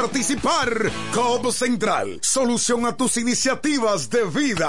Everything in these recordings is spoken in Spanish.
participar. COP Central, solución a tus iniciativas de vida.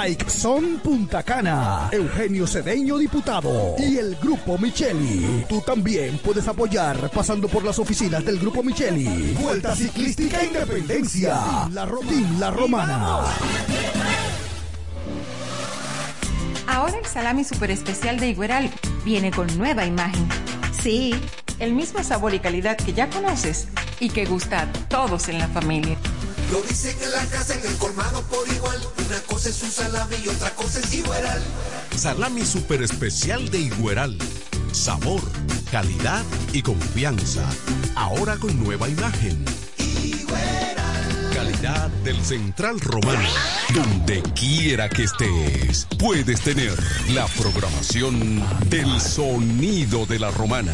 Bike Son Punta Cana, Eugenio Cedeño, diputado, y el Grupo Micheli. Tú también puedes apoyar pasando por las oficinas del Grupo Micheli. Vuelta Ciclística Independencia, la, Rotín, la Romana. Ahora el salami super especial de Igueral viene con nueva imagen. Sí, el mismo sabor y calidad que ya conoces y que gusta a todos en la familia. Lo dicen en la casa, en el colmado por igual. Una cosa es un salami y otra cosa es Igueral. Salami super especial de Igueral. Sabor, calidad y confianza. Ahora con nueva imagen. Calidad del Central Romano. Donde quiera que estés, puedes tener la programación del sonido de la romana.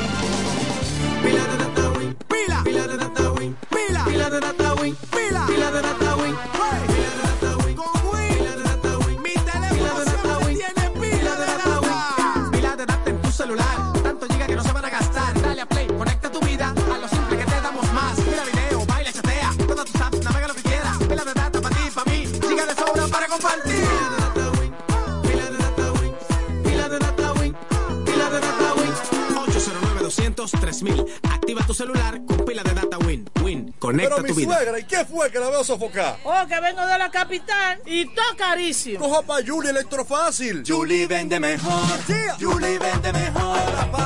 Pila de data win, pila, pila de data win, pila, pila de data win, pila, pila de data tu celular con pila de data Win. Win. Conecta Pero mi tu vida. suegra, ¿y qué fue que la veo sofocar? Oh, que vengo de la capital y todo carísimo. Coja pa' Julie Electrofácil. Julie vende mejor. Julie vende mejor.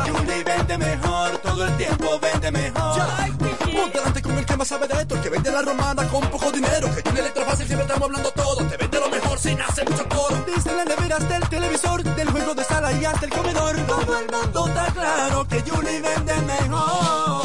Julie vende mejor. Todo el tiempo vende mejor. Ponte delante con el que más sabe de esto, el que vende la romana con poco dinero. Que Julie Electrofácil siempre estamos hablando todo. Te vende lo mejor sin hacer mucho coro. Desde la nevera hasta el televisor, del juego de sala y hasta el comedor. Todo el mundo está claro que Julie vende mejor.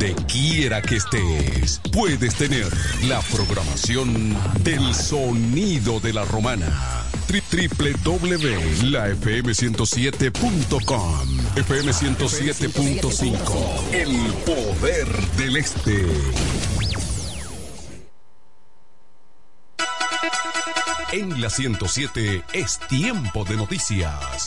Donde quiera que estés, puedes tener la programación del sonido de la romana. Tri- www.lafm107.com FM 107.5 El poder del este. En la 107 es tiempo de noticias.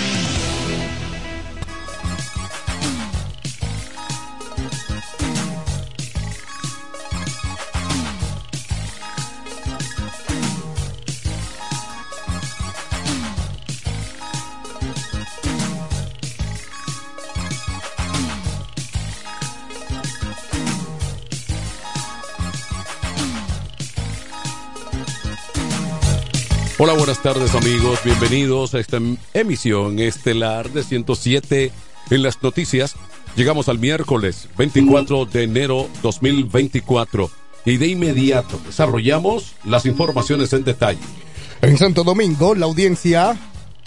Buenas tardes amigos, bienvenidos a esta em- emisión estelar de 107 en las noticias. Llegamos al miércoles 24 de enero 2024 y de inmediato desarrollamos las informaciones en detalle. En Santo Domingo, la audiencia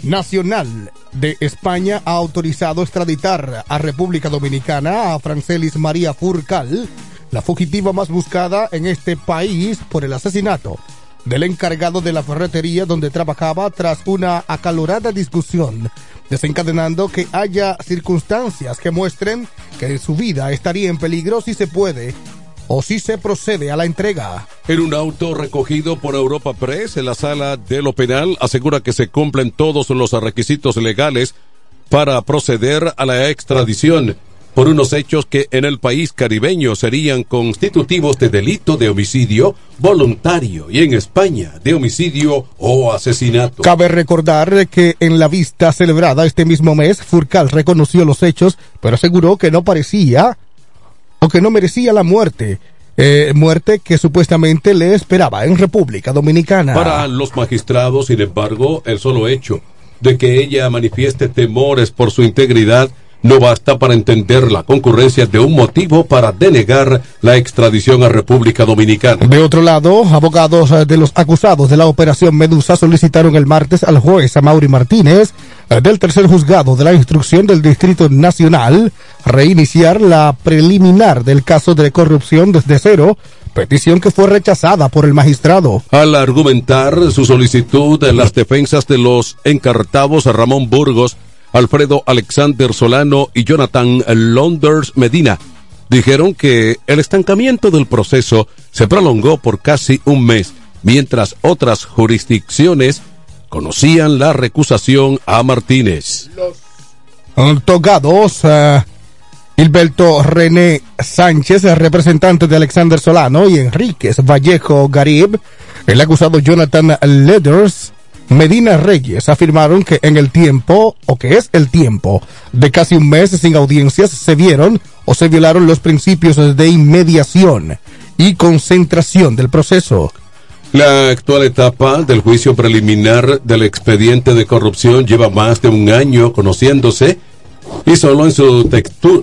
nacional de España ha autorizado extraditar a República Dominicana a Francelis María Furcal, la fugitiva más buscada en este país por el asesinato del encargado de la ferretería donde trabajaba tras una acalorada discusión, desencadenando que haya circunstancias que muestren que su vida estaría en peligro si se puede o si se procede a la entrega. En un auto recogido por Europa Press en la sala de lo penal asegura que se cumplen todos los requisitos legales para proceder a la extradición por unos hechos que en el país caribeño serían constitutivos de delito de homicidio voluntario y en España de homicidio o asesinato. Cabe recordar que en la vista celebrada este mismo mes, Furcal reconoció los hechos, pero aseguró que no parecía o que no merecía la muerte, eh, muerte que supuestamente le esperaba en República Dominicana. Para los magistrados, sin embargo, el solo hecho de que ella manifieste temores por su integridad no basta para entender la concurrencia de un motivo para denegar la extradición a República Dominicana. De otro lado, abogados eh, de los acusados de la operación Medusa solicitaron el martes al juez Amaury Martínez eh, del tercer juzgado de la instrucción del Distrito Nacional reiniciar la preliminar del caso de corrupción desde cero, petición que fue rechazada por el magistrado. Al argumentar su solicitud en las defensas de los encartados Ramón Burgos, Alfredo Alexander Solano y Jonathan Londers Medina, dijeron que el estancamiento del proceso se prolongó por casi un mes, mientras otras jurisdicciones conocían la recusación a Martínez. Los togados, uh, Hilberto René Sánchez, representante de Alexander Solano, y Enríquez Vallejo Garib, el acusado Jonathan Leathers, Medina Reyes afirmaron que en el tiempo, o que es el tiempo, de casi un mes sin audiencias, se vieron o se violaron los principios de inmediación y concentración del proceso. La actual etapa del juicio preliminar del expediente de corrupción lleva más de un año conociéndose y solo en su,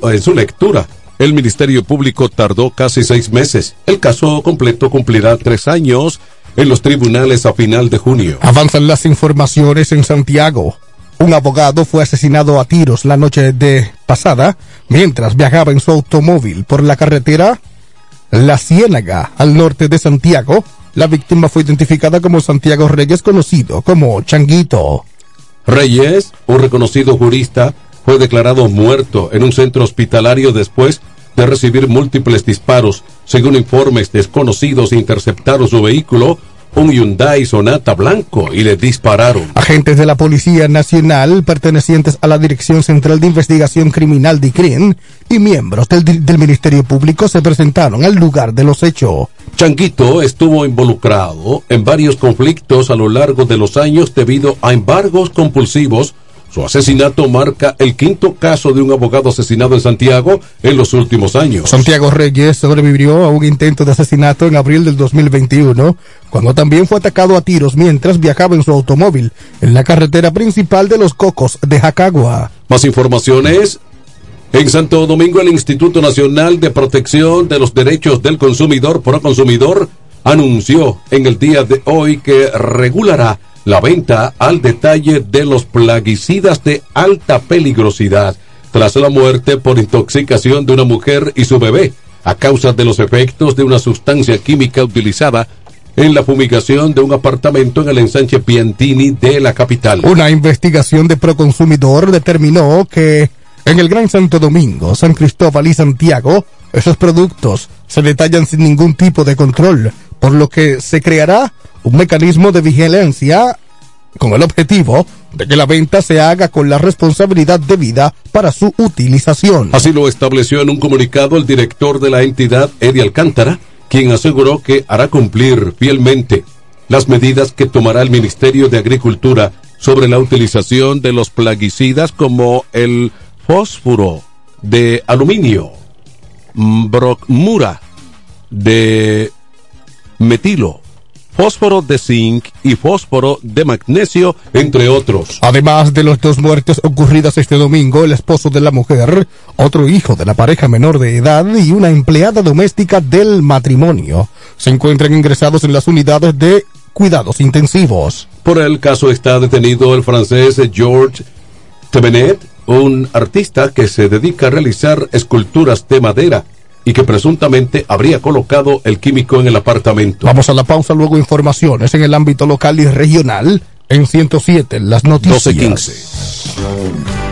en su lectura el Ministerio Público tardó casi seis meses. El caso completo cumplirá tres años en los tribunales a final de junio. Avanzan las informaciones en Santiago. Un abogado fue asesinado a tiros la noche de pasada mientras viajaba en su automóvil por la carretera La Ciénaga al norte de Santiago. La víctima fue identificada como Santiago Reyes, conocido como Changuito. Reyes, un reconocido jurista, fue declarado muerto en un centro hospitalario después de recibir múltiples disparos. Según informes desconocidos, interceptaron su vehículo, un Hyundai Sonata blanco, y le dispararon. Agentes de la Policía Nacional, pertenecientes a la Dirección Central de Investigación Criminal de CRIN, y miembros del, del Ministerio Público se presentaron al lugar de los hechos. Changuito estuvo involucrado en varios conflictos a lo largo de los años debido a embargos compulsivos su asesinato marca el quinto caso de un abogado asesinado en Santiago en los últimos años. Santiago Reyes sobrevivió a un intento de asesinato en abril del 2021, cuando también fue atacado a tiros mientras viajaba en su automóvil en la carretera principal de Los Cocos de Jacagua. Más informaciones. En Santo Domingo, el Instituto Nacional de Protección de los Derechos del Consumidor, Proconsumidor, anunció en el día de hoy que regulará la venta al detalle de los plaguicidas de alta peligrosidad tras la muerte por intoxicación de una mujer y su bebé a causa de los efectos de una sustancia química utilizada en la fumigación de un apartamento en el ensanche Piantini de la capital. Una investigación de Proconsumidor determinó que en el Gran Santo Domingo, San Cristóbal y Santiago, esos productos se detallan sin ningún tipo de control, por lo que se creará un mecanismo de vigilancia con el objetivo de que la venta se haga con la responsabilidad debida para su utilización. Así lo estableció en un comunicado el director de la entidad, Eddie Alcántara, quien aseguró que hará cumplir fielmente las medidas que tomará el Ministerio de Agricultura sobre la utilización de los plaguicidas como el fósforo de aluminio, brocmura de metilo, fósforo de zinc y fósforo de magnesio, entre otros. Además de los dos muertes ocurridas este domingo, el esposo de la mujer, otro hijo de la pareja menor de edad y una empleada doméstica del matrimonio se encuentran ingresados en las unidades de cuidados intensivos. Por el caso está detenido el francés George Tevenet, un artista que se dedica a realizar esculturas de madera y que presuntamente habría colocado el químico en el apartamento. Vamos a la pausa, luego informaciones en el ámbito local y regional en 107, las noticias. 1215.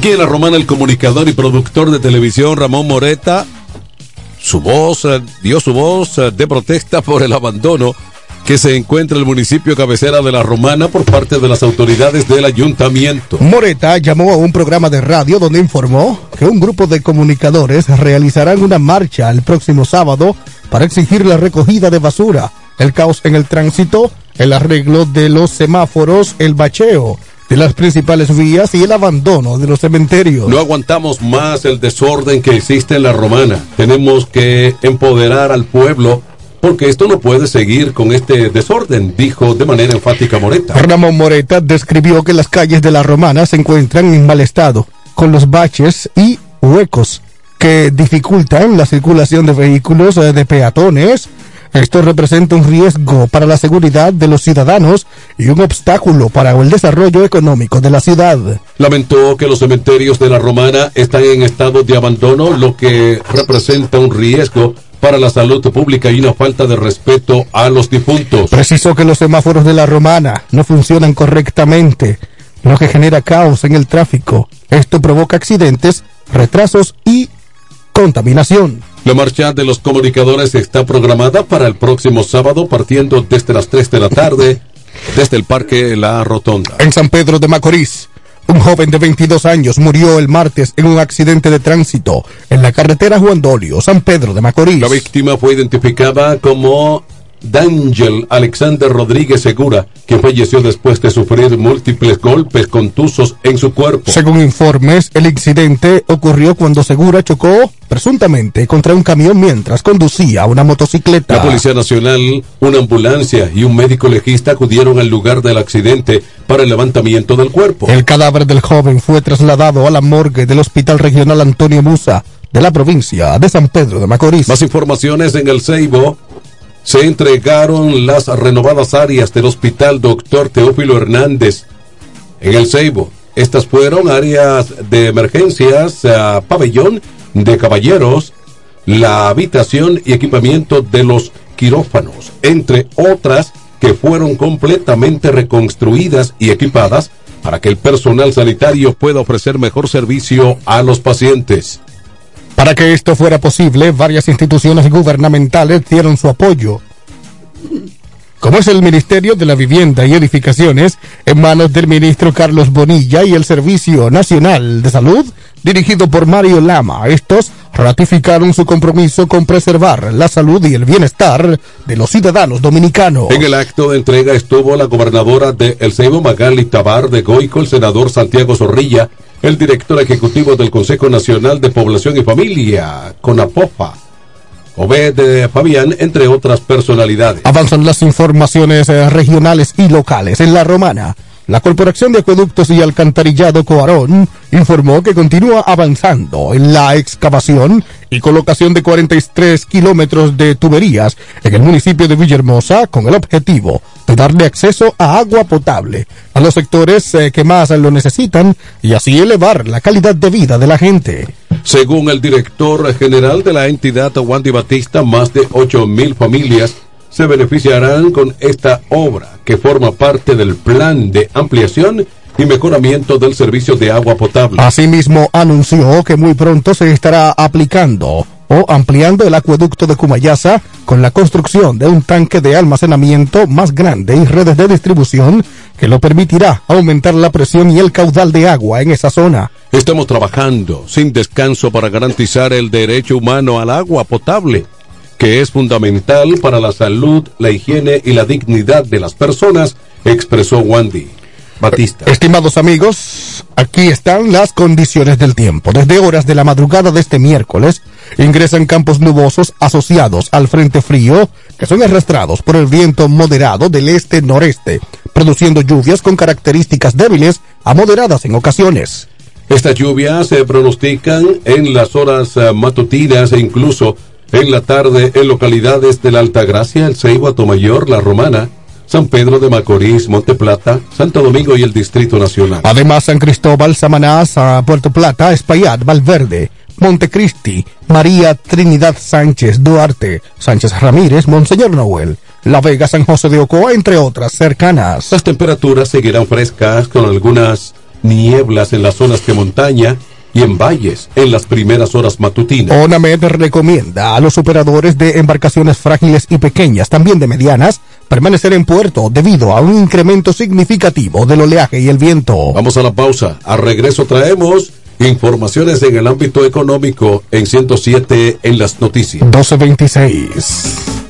Aquí en La Romana, el comunicador y productor de televisión Ramón Moreta, su voz, eh, dio su voz eh, de protesta por el abandono que se encuentra en el municipio cabecera de La Romana por parte de las autoridades del ayuntamiento. Moreta llamó a un programa de radio donde informó que un grupo de comunicadores realizarán una marcha el próximo sábado para exigir la recogida de basura, el caos en el tránsito, el arreglo de los semáforos, el bacheo de las principales vías y el abandono de los cementerios. No aguantamos más el desorden que existe en La Romana. Tenemos que empoderar al pueblo porque esto no puede seguir con este desorden, dijo de manera enfática Moreta. Ramón Moreta describió que las calles de la Romana se encuentran en mal estado, con los baches y huecos que dificultan la circulación de vehículos eh, de peatones. Esto representa un riesgo para la seguridad de los ciudadanos y un obstáculo para el desarrollo económico de la ciudad. Lamentó que los cementerios de la Romana están en estado de abandono, lo que representa un riesgo para la salud pública y una falta de respeto a los difuntos. Precisó que los semáforos de la Romana no funcionan correctamente, lo que genera caos en el tráfico. Esto provoca accidentes, retrasos y contaminación. La marcha de los comunicadores está programada para el próximo sábado partiendo desde las 3 de la tarde desde el Parque La Rotonda. En San Pedro de Macorís, un joven de 22 años murió el martes en un accidente de tránsito en la carretera Juan Dolio, San Pedro de Macorís. La víctima fue identificada como D'Angel Alexander Rodríguez Segura, que falleció después de sufrir múltiples golpes contusos en su cuerpo. Según informes, el incidente ocurrió cuando Segura chocó presuntamente contra un camión mientras conducía una motocicleta. La Policía Nacional, una ambulancia y un médico legista acudieron al lugar del accidente para el levantamiento del cuerpo. El cadáver del joven fue trasladado a la morgue del Hospital Regional Antonio Musa de la provincia de San Pedro de Macorís. Más informaciones en el Ceibo se entregaron las renovadas áreas del Hospital Doctor Teófilo Hernández en el Ceibo. Estas fueron áreas de emergencias, uh, pabellón de caballeros, la habitación y equipamiento de los quirófanos, entre otras que fueron completamente reconstruidas y equipadas para que el personal sanitario pueda ofrecer mejor servicio a los pacientes. Para que esto fuera posible, varias instituciones gubernamentales dieron su apoyo, como es el Ministerio de la Vivienda y Edificaciones, en manos del ministro Carlos Bonilla y el Servicio Nacional de Salud, dirigido por Mario Lama. Estos ratificaron su compromiso con preservar la salud y el bienestar de los ciudadanos dominicanos. En el acto de entrega estuvo la gobernadora de El Ceibo Magali Tabar de Goico, el senador Santiago Zorrilla, el director ejecutivo del Consejo Nacional de Población y Familia, CONAPOFA, Obed Fabián, entre otras personalidades. Avanzan las informaciones eh, regionales y locales. En La Romana, la Corporación de Acueductos y Alcantarillado Coarón informó que continúa avanzando en la excavación y colocación de 43 kilómetros de tuberías en el municipio de Villahermosa con el objetivo de darle acceso a agua potable a los sectores eh, que más lo necesitan y así elevar la calidad de vida de la gente. Según el director general de la entidad, Wandy Batista, más de 8 mil familias se beneficiarán con esta obra que forma parte del plan de ampliación y mejoramiento del servicio de agua potable. Asimismo, anunció que muy pronto se estará aplicando o ampliando el acueducto de Cumayasa con la construcción de un tanque de almacenamiento más grande y redes de distribución que lo permitirá aumentar la presión y el caudal de agua en esa zona. Estamos trabajando sin descanso para garantizar el derecho humano al agua potable, que es fundamental para la salud, la higiene y la dignidad de las personas, expresó Wandy. Batista. Estimados amigos, aquí están las condiciones del tiempo. Desde horas de la madrugada de este miércoles, ingresan campos nubosos asociados al frente frío, que son arrastrados por el viento moderado del este-noreste, produciendo lluvias con características débiles a moderadas en ocasiones. Estas lluvias se pronostican en las horas uh, matutinas e incluso en la tarde en localidades de la Altagracia, el Ceibo, Atomayor, La Romana, San Pedro de Macorís, Monteplata, Santo Domingo y el Distrito Nacional. Además, San Cristóbal, Samaná, Puerto Plata, Espaillat, Valverde, Montecristi, María Trinidad Sánchez, Duarte, Sánchez Ramírez, Monseñor Noel, La Vega, San José de Ocoa, entre otras cercanas. Las temperaturas seguirán frescas con algunas nieblas en las zonas de montaña y en valles en las primeras horas matutinas. ONAMED recomienda a los operadores de embarcaciones frágiles y pequeñas, también de medianas, permanecer en puerto debido a un incremento significativo del oleaje y el viento. Vamos a la pausa. A regreso traemos informaciones en el ámbito económico en 107 en las noticias. 1226.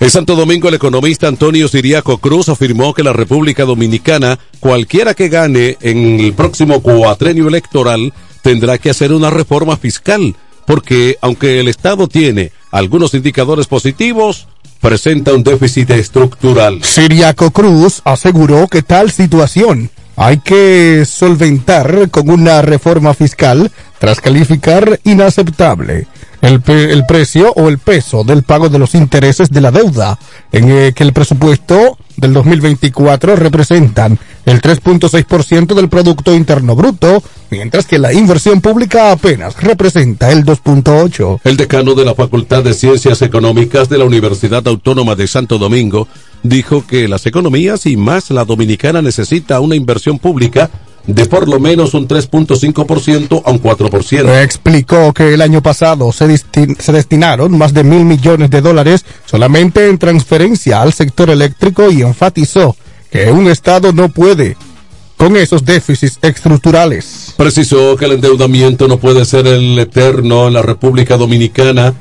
En Santo Domingo, el economista Antonio Siriaco Cruz afirmó que la República Dominicana, cualquiera que gane en el próximo cuatrenio electoral, tendrá que hacer una reforma fiscal, porque aunque el Estado tiene algunos indicadores positivos, presenta un déficit estructural. Siriaco Cruz aseguró que tal situación hay que solventar con una reforma fiscal tras calificar inaceptable el, el precio o el peso del pago de los intereses de la deuda, en eh, que el presupuesto del 2024 representan el 3.6% del Producto Interno Bruto, mientras que la inversión pública apenas representa el 2.8%. El decano de la Facultad de Ciencias Económicas de la Universidad Autónoma de Santo Domingo dijo que las economías y más la dominicana necesita una inversión pública de por lo menos un 3.5% a un 4%. Explicó que el año pasado se, se destinaron más de mil millones de dólares solamente en transferencia al sector eléctrico y enfatizó que un Estado no puede con esos déficits estructurales. Precisó que el endeudamiento no puede ser el eterno en la República Dominicana.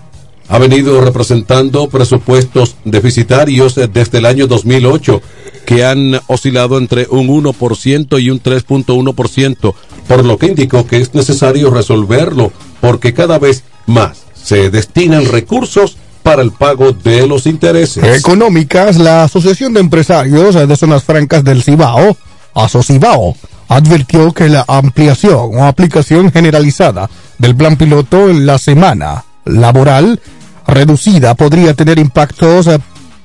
Ha venido representando presupuestos deficitarios desde el año 2008 que han oscilado entre un 1% y un 3.1%, por lo que indicó que es necesario resolverlo porque cada vez más se destinan recursos para el pago de los intereses. Económicas, la Asociación de Empresarios de Zonas Francas del Cibao, Asocibao, advirtió que la ampliación o aplicación generalizada del plan piloto en la semana laboral reducida podría tener impactos eh,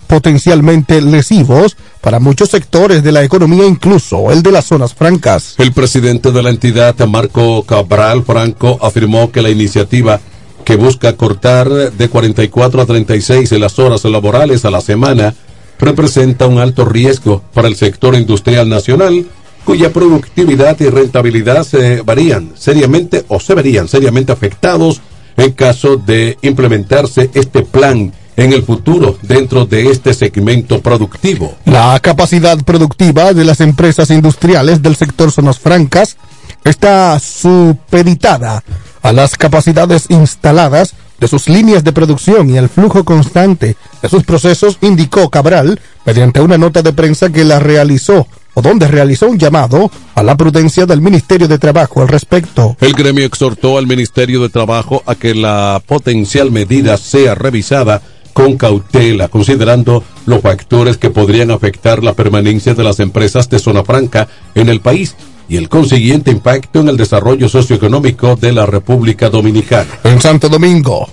potencialmente lesivos para muchos sectores de la economía, incluso el de las zonas francas. El presidente de la entidad, Marco Cabral Franco, afirmó que la iniciativa que busca cortar de 44 a 36 en las horas laborales a la semana representa un alto riesgo para el sector industrial nacional cuya productividad y rentabilidad se varían seriamente o se verían seriamente afectados en caso de implementarse este plan en el futuro dentro de este segmento productivo. La capacidad productiva de las empresas industriales del sector zonas francas está supeditada a las capacidades instaladas de sus líneas de producción y el flujo constante de sus procesos, indicó Cabral mediante una nota de prensa que la realizó o donde realizó un llamado a la prudencia del Ministerio de Trabajo al respecto. El gremio exhortó al Ministerio de Trabajo a que la potencial medida sea revisada con cautela, considerando los factores que podrían afectar la permanencia de las empresas de zona franca en el país y el consiguiente impacto en el desarrollo socioeconómico de la República Dominicana. En Santo Domingo,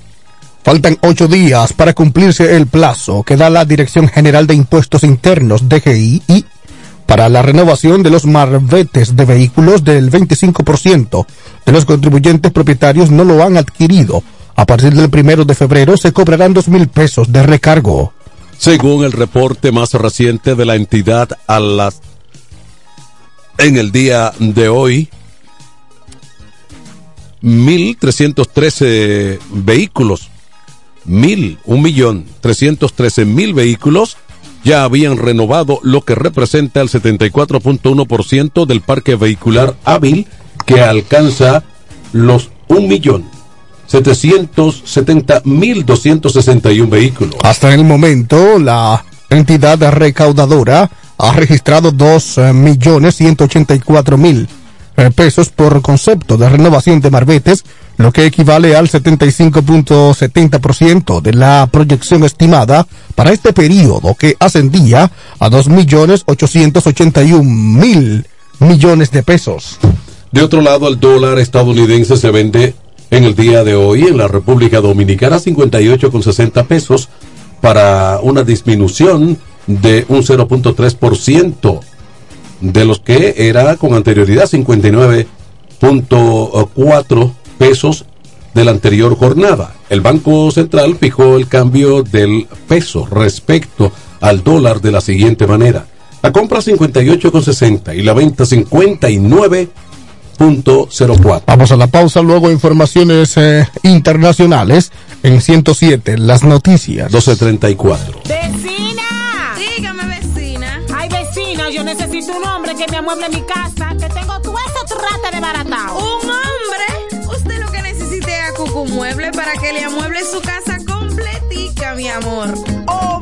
faltan ocho días para cumplirse el plazo que da la Dirección General de Impuestos Internos, DGI, para la renovación de los marbetes de vehículos del 25% de los contribuyentes propietarios no lo han adquirido. A partir del primero de febrero se cobrarán dos mil pesos de recargo. Según el reporte más reciente de la entidad a las en el día de hoy, 1.313 vehículos, mil, un millón, 313 mil vehículos ya habían renovado, lo que representa el 74.1% del parque vehicular hábil que alcanza los un millón. 770.261 vehículos. Hasta el momento, la entidad recaudadora ha registrado 2.184.000 eh, pesos por concepto de renovación de marbetes, lo que equivale al 75.70% de la proyección estimada para este periodo que ascendía a 2.881.000 millones de pesos. De otro lado, el dólar estadounidense se vende en el día de hoy en la República Dominicana 58,60 pesos para una disminución de un 0.3% de los que era con anterioridad 59.4 pesos de la anterior jornada. El Banco Central fijó el cambio del peso respecto al dólar de la siguiente manera. La compra 58,60 y la venta 59.04. Vamos a la pausa, luego informaciones eh, internacionales en 107, las noticias. 1234. ¡Vecina! Dígame, vecina. Ay, vecina, yo necesito un hombre que me amueble mi casa, que tengo todo eso trata de baratao. ¿Un hombre? Usted lo que necesita es a Cucu Mueble para que le amueble su casa completica, mi amor. Oh,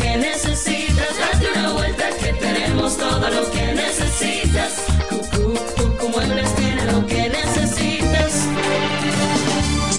Muebles tiene lo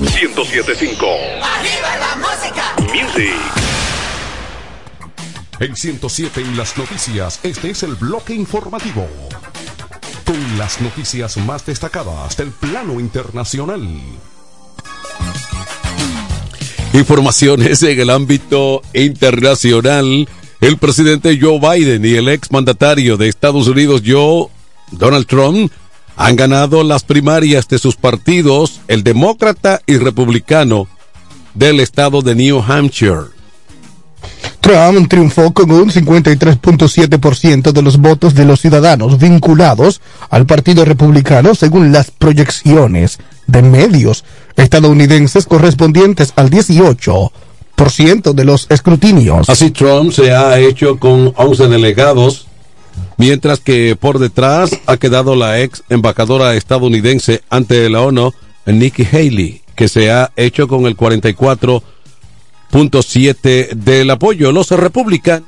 1075 ¡Arriba la música! Music. En 107 en las noticias, este es el bloque informativo. Con las noticias más destacadas del plano internacional. Informaciones en el ámbito internacional. El presidente Joe Biden y el ex mandatario de Estados Unidos, Joe Donald Trump, han ganado las primarias de sus partidos, el demócrata y republicano, del estado de New Hampshire. Trump triunfó con un 53.7% de los votos de los ciudadanos vinculados al Partido Republicano según las proyecciones de medios estadounidenses correspondientes al 18% de los escrutinios. Así Trump se ha hecho con 11 delegados, mientras que por detrás ha quedado la ex embajadora estadounidense ante la ONU, Nikki Haley, que se ha hecho con el 44.7 del apoyo. Los republicanos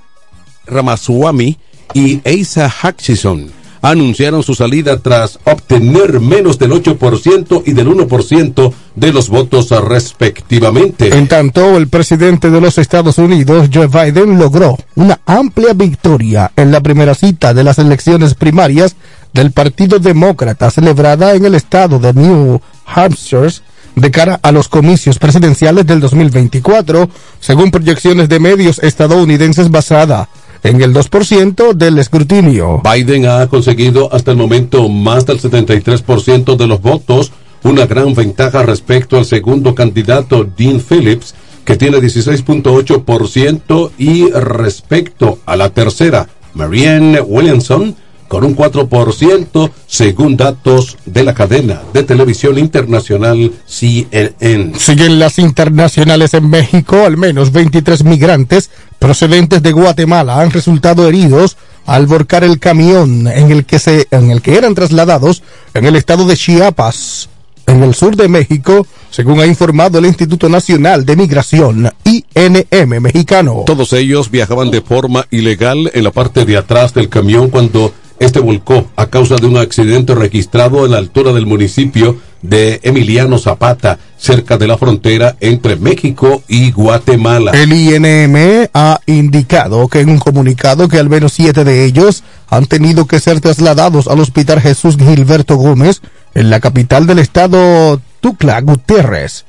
Ramaswamy y Asa Hutchison anunciaron su salida tras obtener menos del 8% y del 1% de los votos respectivamente. En tanto, el presidente de los Estados Unidos, Joe Biden, logró una amplia victoria en la primera cita de las elecciones primarias del Partido Demócrata celebrada en el estado de New Hampshire de cara a los comicios presidenciales del 2024, según proyecciones de medios estadounidenses basada en el 2% del escrutinio. Biden ha conseguido hasta el momento más del 73% de los votos, una gran ventaja respecto al segundo candidato, Dean Phillips, que tiene 16.8%, y respecto a la tercera, Marianne Williamson, con un 4%, según datos de la cadena de televisión internacional CNN. Siguen las internacionales en México, al menos 23 migrantes procedentes de Guatemala han resultado heridos al volcar el camión en el que se en el que eran trasladados en el estado de Chiapas, en el sur de México, según ha informado el Instituto Nacional de Migración INM mexicano. Todos ellos viajaban de forma ilegal en la parte de atrás del camión cuando este volcó a causa de un accidente registrado en la altura del municipio de Emiliano Zapata, cerca de la frontera entre México y Guatemala. El INM ha indicado que en un comunicado que al menos siete de ellos han tenido que ser trasladados al Hospital Jesús Gilberto Gómez en la capital del estado Tucla Gutiérrez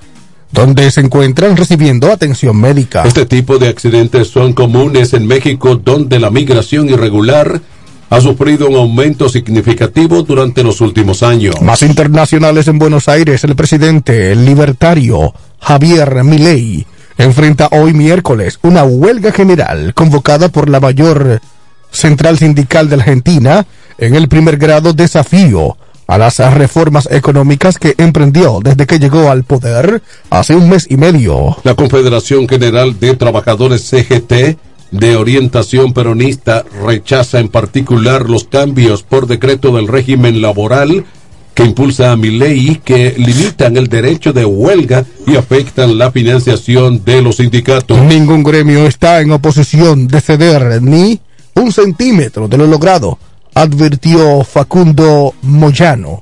donde se encuentran recibiendo atención médica. Este tipo de accidentes son comunes en México, donde la migración irregular ha sufrido un aumento significativo durante los últimos años. Más internacionales en Buenos Aires, el presidente el libertario Javier Milei enfrenta hoy miércoles una huelga general convocada por la mayor central sindical de Argentina en el primer grado desafío a las reformas económicas que emprendió desde que llegó al poder hace un mes y medio. La Confederación General de Trabajadores CGT de orientación peronista rechaza en particular los cambios por decreto del régimen laboral que impulsa a mi ley que limitan el derecho de huelga y afectan la financiación de los sindicatos. Ningún gremio está en oposición de ceder ni un centímetro de lo logrado, advirtió Facundo Moyano,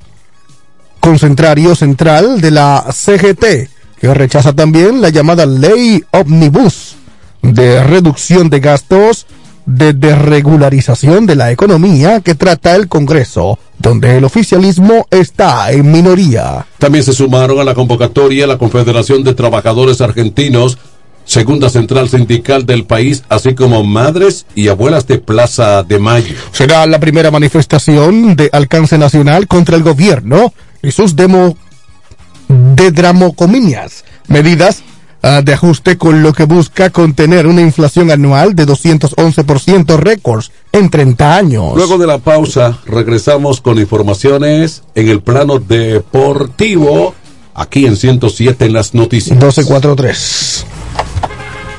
concentrario central de la CGT, que rechaza también la llamada ley omnibus de reducción de gastos de desregularización de la economía que trata el Congreso, donde el oficialismo está en minoría. También se sumaron a la convocatoria la Confederación de Trabajadores Argentinos, segunda central sindical del país, así como madres y abuelas de Plaza de Mayo. Será la primera manifestación de alcance nacional contra el gobierno y sus demo de dramocominias, medidas ah, de ajuste con lo que busca contener una inflación anual de 211% récords en 30 años. Luego de la pausa, regresamos con informaciones en el plano deportivo, aquí en 107 en las noticias. 1243.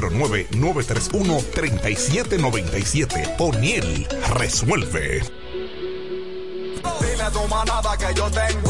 809-931-3797. O'Neill resuelve. Dile tu manada que yo tengo.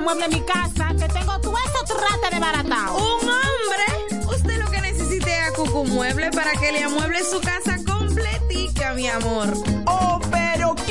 amueble mi casa, que tengo todo eso trate de baratado. ¿Un hombre? Usted lo que necesite es a Cucu Mueble para que le amueble su casa completica, mi amor. Oh, pero claro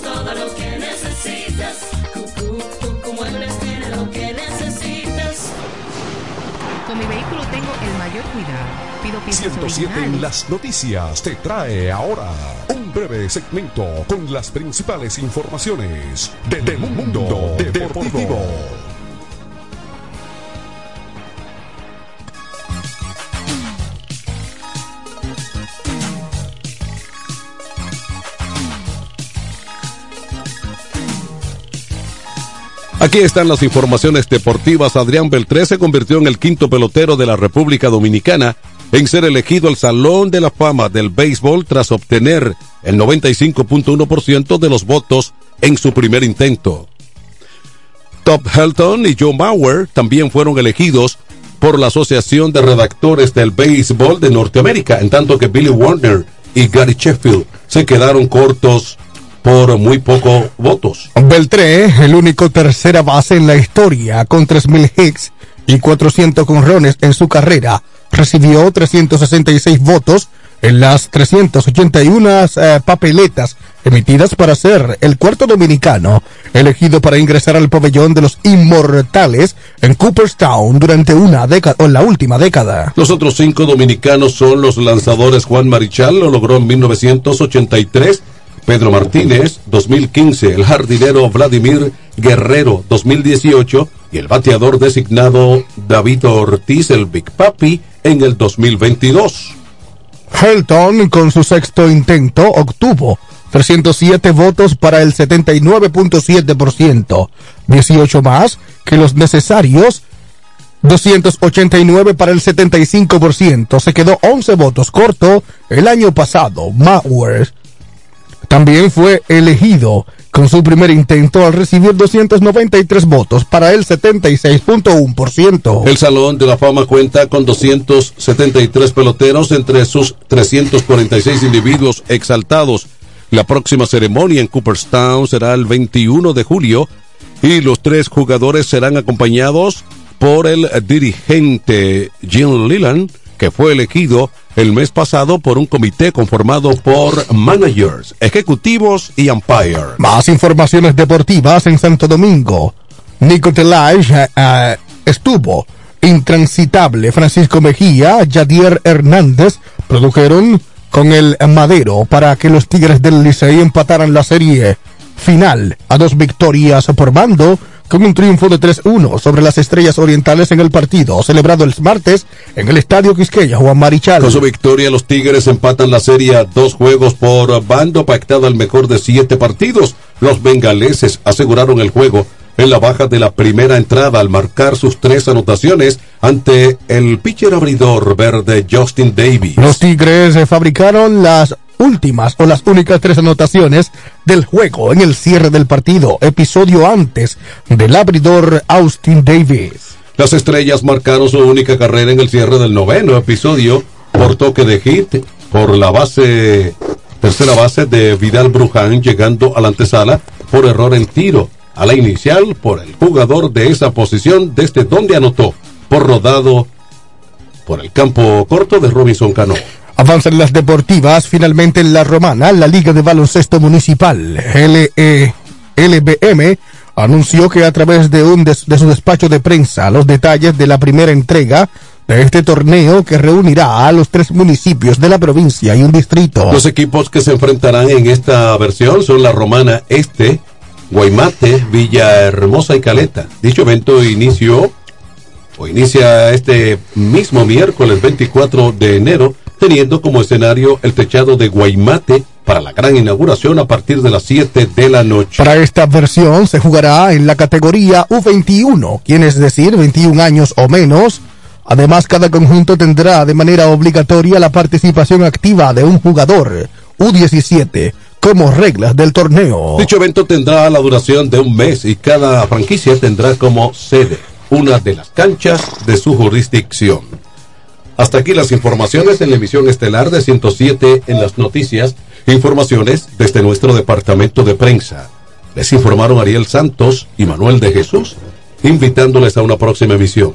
tenemos todo lo que necesitas. Cucú, Cucú Muebles tiene lo que necesitas. Con mi vehículo tengo el mayor cuidado. Pido piezas 107 en originales. las noticias te trae ahora un breve segmento con las principales informaciones de- del mundo deportivo. Aquí están las informaciones deportivas. Adrián Beltré se convirtió en el quinto pelotero de la República Dominicana en ser elegido al Salón de la Fama del Béisbol tras obtener el 95.1% de los votos en su primer intento. Top Helton y Joe Mauer también fueron elegidos por la Asociación de Redactores del Béisbol de Norteamérica, en tanto que Billy Warner y Gary Sheffield se quedaron cortos por muy pocos votos. Beltré, el único tercera base en la historia con 3.000 hits y 400 conrones en su carrera, recibió 366 votos en las 381 eh, papeletas emitidas para ser el cuarto dominicano elegido para ingresar al pabellón de los inmortales en Cooperstown durante una década o la última década. Los otros cinco dominicanos son los lanzadores Juan Marichal, lo logró en 1983, Pedro Martínez, 2015, el jardinero Vladimir Guerrero, 2018, y el bateador designado David Ortiz, el Big Papi, en el 2022. Helton, con su sexto intento, obtuvo 307 votos para el 79.7%, 18 más que los necesarios 289 para el 75%. Se quedó 11 votos corto el año pasado. Mauer también fue elegido con su primer intento al recibir 293 votos para el 76.1%. El Salón de la Fama cuenta con 273 peloteros entre sus 346 individuos exaltados. La próxima ceremonia en Cooperstown será el 21 de julio y los tres jugadores serán acompañados por el dirigente Jim Leland, que fue elegido el mes pasado por un comité conformado por managers, ejecutivos y umpire. Más informaciones deportivas en Santo Domingo. Nico Telage eh, estuvo intransitable. Francisco Mejía, Yadier Hernández produjeron con el Madero para que los Tigres del Licey empataran la serie final a dos victorias por bando con un triunfo de 3-1 sobre las Estrellas Orientales en el partido celebrado el martes en el Estadio Quisqueya Juan Marichal. Con su victoria, los Tigres empatan la serie a dos juegos por bando, pactado al mejor de siete partidos. Los bengaleses aseguraron el juego en la baja de la primera entrada al marcar sus tres anotaciones ante el pitcher abridor verde Justin Davis. Los Tigres eh, fabricaron las últimas o las únicas tres anotaciones del juego en el cierre del partido, episodio antes del abridor Austin Davis. Las estrellas marcaron su única carrera en el cierre del noveno episodio por toque de hit por la base, tercera base de Vidal Bruján llegando a la antesala por error en tiro a la inicial por el jugador de esa posición desde donde anotó por rodado por el campo corto de Robinson Cano. Avanzan las deportivas, finalmente en la romana, la Liga de Baloncesto Municipal, LE, LBM, anunció que a través de, un de su despacho de prensa los detalles de la primera entrega de este torneo que reunirá a los tres municipios de la provincia y un distrito. Los equipos que se enfrentarán en esta versión son la Romana Este, Guaymate, Villahermosa y Caleta. Dicho evento inició o inicia este mismo miércoles 24 de enero, teniendo como escenario el techado de Guaymate para la gran inauguración a partir de las 7 de la noche. Para esta versión se jugará en la categoría U21, quiere decir 21 años o menos. Además, cada conjunto tendrá de manera obligatoria la participación activa de un jugador U17 como reglas del torneo. Dicho evento tendrá la duración de un mes y cada franquicia tendrá como sede una de las canchas de su jurisdicción. Hasta aquí las informaciones en la emisión estelar de 107 en las noticias. Informaciones desde nuestro departamento de prensa. Les informaron Ariel Santos y Manuel de Jesús, invitándoles a una próxima emisión.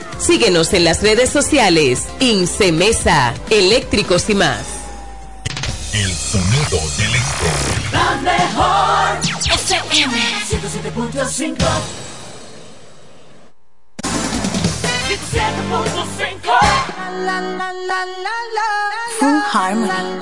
Síguenos en las redes sociales. Incemesa, eléctricos y más. El sonido del este. La mejor FM 107.5 Full Harmony.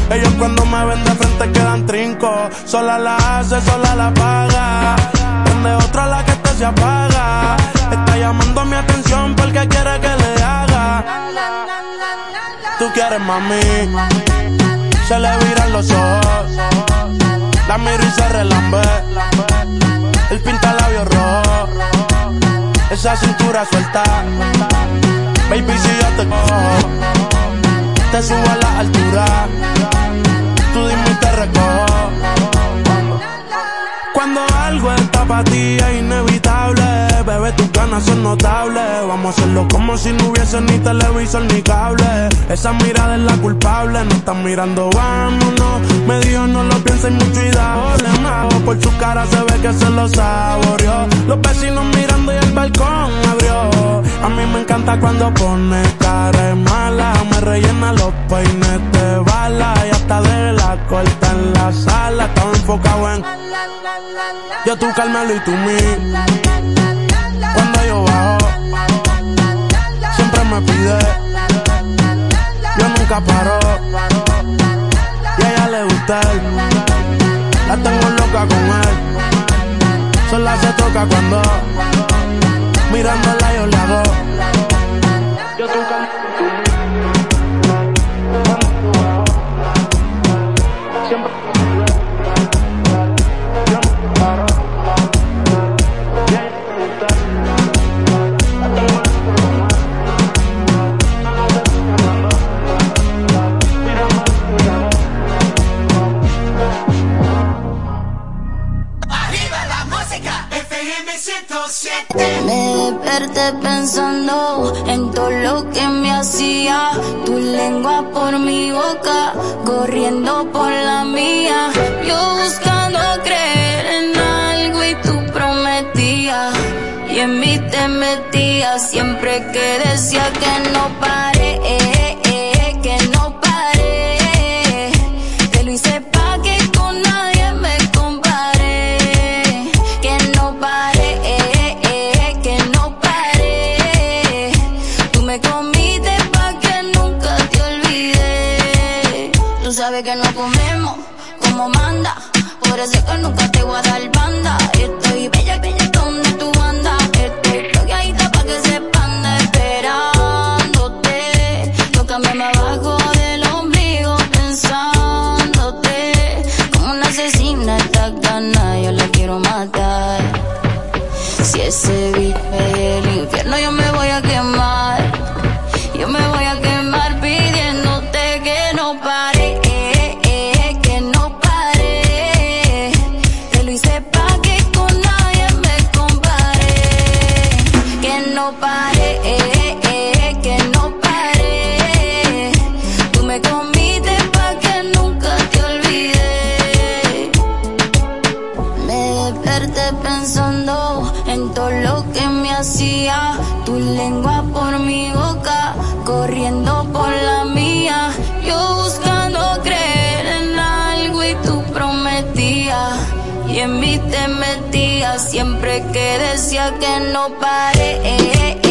Ellos cuando me ven de frente quedan trinco. Sola la hace, sola la paga. Prende otra la que esta se apaga. Está llamando mi atención porque quiere que le haga. Tú quieres mami. Se le viran los ojos. La miro y se relambe. El pinta labios rojo. Esa cintura suelta. Baby, si yo te cojo, te subo a la altura. Tú dime y te recojo. Cuando algo está para ti es inevitable, bebé, tus ganas son notables. Vamos a hacerlo como si no hubiese ni televisor ni cable. Esa mirada es la culpable, no están mirando, vámonos. Me dijo no lo pienses mucho y dale más. Por su cara se ve que se lo saboreó. Los vecinos mirando y el balcón abrió. A mí me encanta cuando pone cara mala. Me rellena los peines de bala y hasta de la corta en la sala. Estaba enfocado en yo tú Carmelo y tú mí. Cuando yo bajo, siempre me pide. Yo nunca paro. Y a ella le gusta. La tengo loca con él. Sola se toca cuando mirándola yo le hago. Yo tú Desperté pensando en todo lo que me hacía. Tu lengua por mi boca, corriendo por la mía. Yo buscando creer en algo y tú prometías. Y en mí te metías siempre que decía que no pare, pensando en todo lo que me hacía. Tu lengua por mi boca, corriendo por la mía. Yo buscando creer en algo y tú prometías. Y en mí te metías siempre que decía que no pare,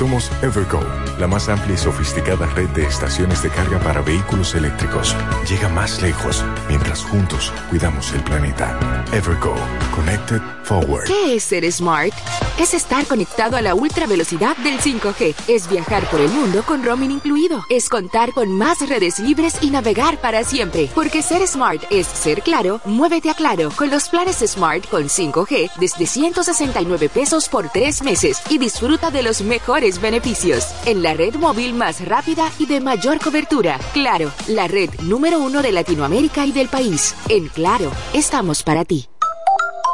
Somos Evergo, la más amplia y sofisticada red de estaciones de carga para vehículos eléctricos. Llega más lejos mientras juntos cuidamos el planeta. Evergo, Connected Forward. ¿Qué es ser smart? Es estar conectado a la ultra velocidad del 5G. Es viajar por el mundo con roaming incluido. Es contar con más redes libres y navegar para siempre. Porque ser smart es ser claro, muévete a claro. Con los planes Smart con 5G desde 169 pesos por tres meses y disfruta de los mejores beneficios. En la red móvil más rápida y de mayor cobertura. Claro, la red número uno de Latinoamérica y del país. En Claro, estamos para ti.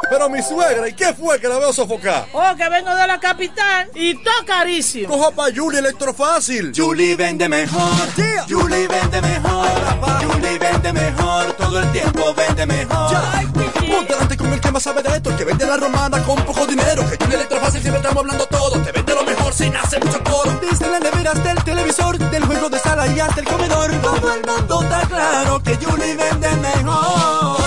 Pero mi suegra, ¿y qué fue que la veo sofocar? Oh, que vengo de la capital y todo carísimo. Coja pa' Julie Electrofácil. Julie vende mejor. Julie vende mejor. Julie vende mejor. Todo el tiempo vende mejor. Delante con el que más sabe de esto, que vende la romana con poco dinero. Que Julie Electrofácil siempre estamos hablando todo. Te vende lo mejor sin hacer mucho coro. Desde la nevera hasta el televisor, del juego de sala y hasta el comedor. Todo el mundo está claro que Julie vende mejor.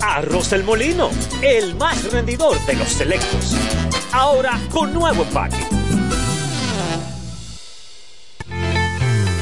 Arroz del Molino, el más rendidor de los selectos. Ahora con nuevo empaque.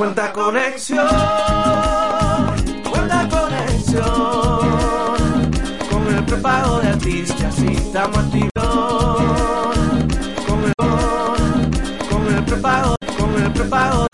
Cuenta conexión, cuenta conexión. Con el prepago de artistas y estamos activos. Con el, con el prepago, con el prepago